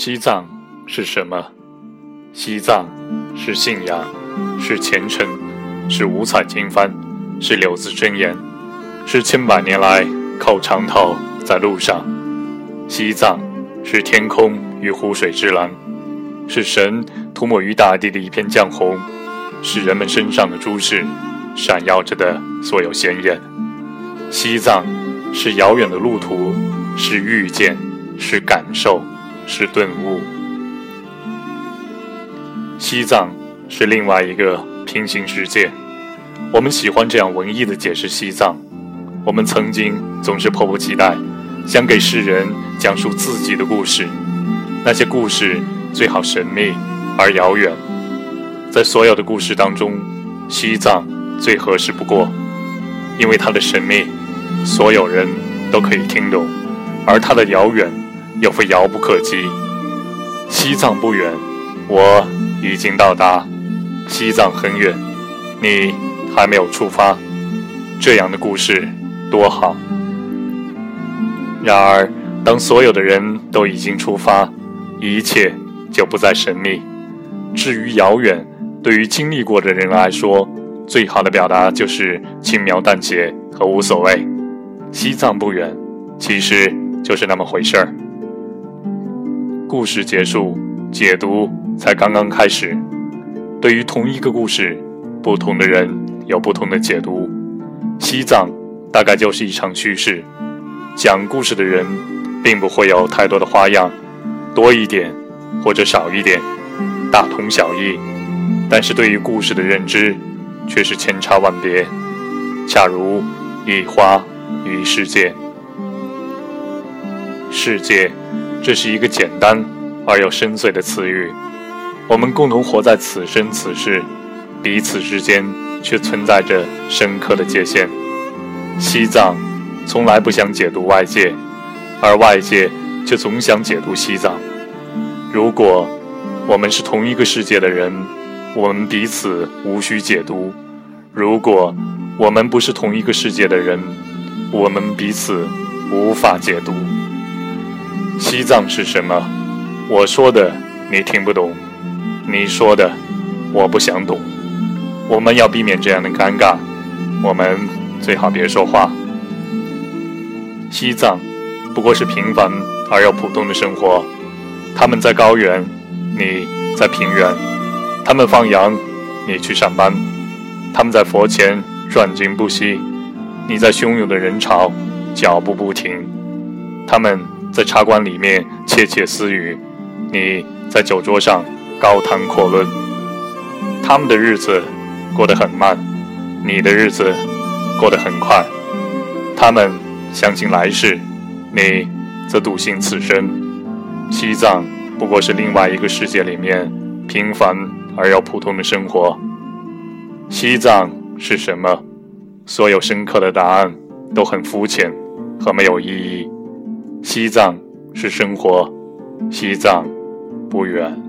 西藏是什么？西藏是信仰，是虔诚，是五彩经幡，是六字真言，是千百年来靠长头在路上。西藏是天空与湖水之蓝，是神涂抹于大地的一片绛红，是人们身上的珠饰闪耀着的所有鲜艳。西藏是遥远的路途，是遇见，是感受。是顿悟。西藏是另外一个平行世界。我们喜欢这样文艺的解释西藏。我们曾经总是迫不及待，想给世人讲述自己的故事。那些故事最好神秘而遥远。在所有的故事当中，西藏最合适不过，因为它的神秘，所有人都可以听懂；而它的遥远。又非遥不可及。西藏不远，我已经到达；西藏很远，你还没有出发。这样的故事多好。然而，当所有的人都已经出发，一切就不再神秘。至于遥远，对于经历过的人来说，最好的表达就是轻描淡写和无所谓。西藏不远，其实就是那么回事儿。故事结束，解读才刚刚开始。对于同一个故事，不同的人有不同的解读。西藏大概就是一场叙事，讲故事的人并不会有太多的花样，多一点或者少一点，大同小异。但是对于故事的认知却是千差万别，恰如一花与世界。世界。这是一个简单而又深邃的词语。我们共同活在此生此世，彼此之间却存在着深刻的界限。西藏从来不想解读外界，而外界却总想解读西藏。如果我们是同一个世界的人，我们彼此无需解读；如果我们不是同一个世界的人，我们彼此无法解读。西藏是什么？我说的你听不懂，你说的我不想懂。我们要避免这样的尴尬，我们最好别说话。西藏不过是平凡而又普通的生活。他们在高原，你在平原；他们放羊，你去上班；他们在佛前转经不息，你在汹涌的人潮脚步不停；他们。在茶馆里面窃窃私语，你在酒桌上高谈阔论。他们的日子过得很慢，你的日子过得很快。他们相信来世，你则笃信此生。西藏不过是另外一个世界里面平凡而又普通的生活。西藏是什么？所有深刻的答案都很肤浅和没有意义。西藏是生活，西藏不远。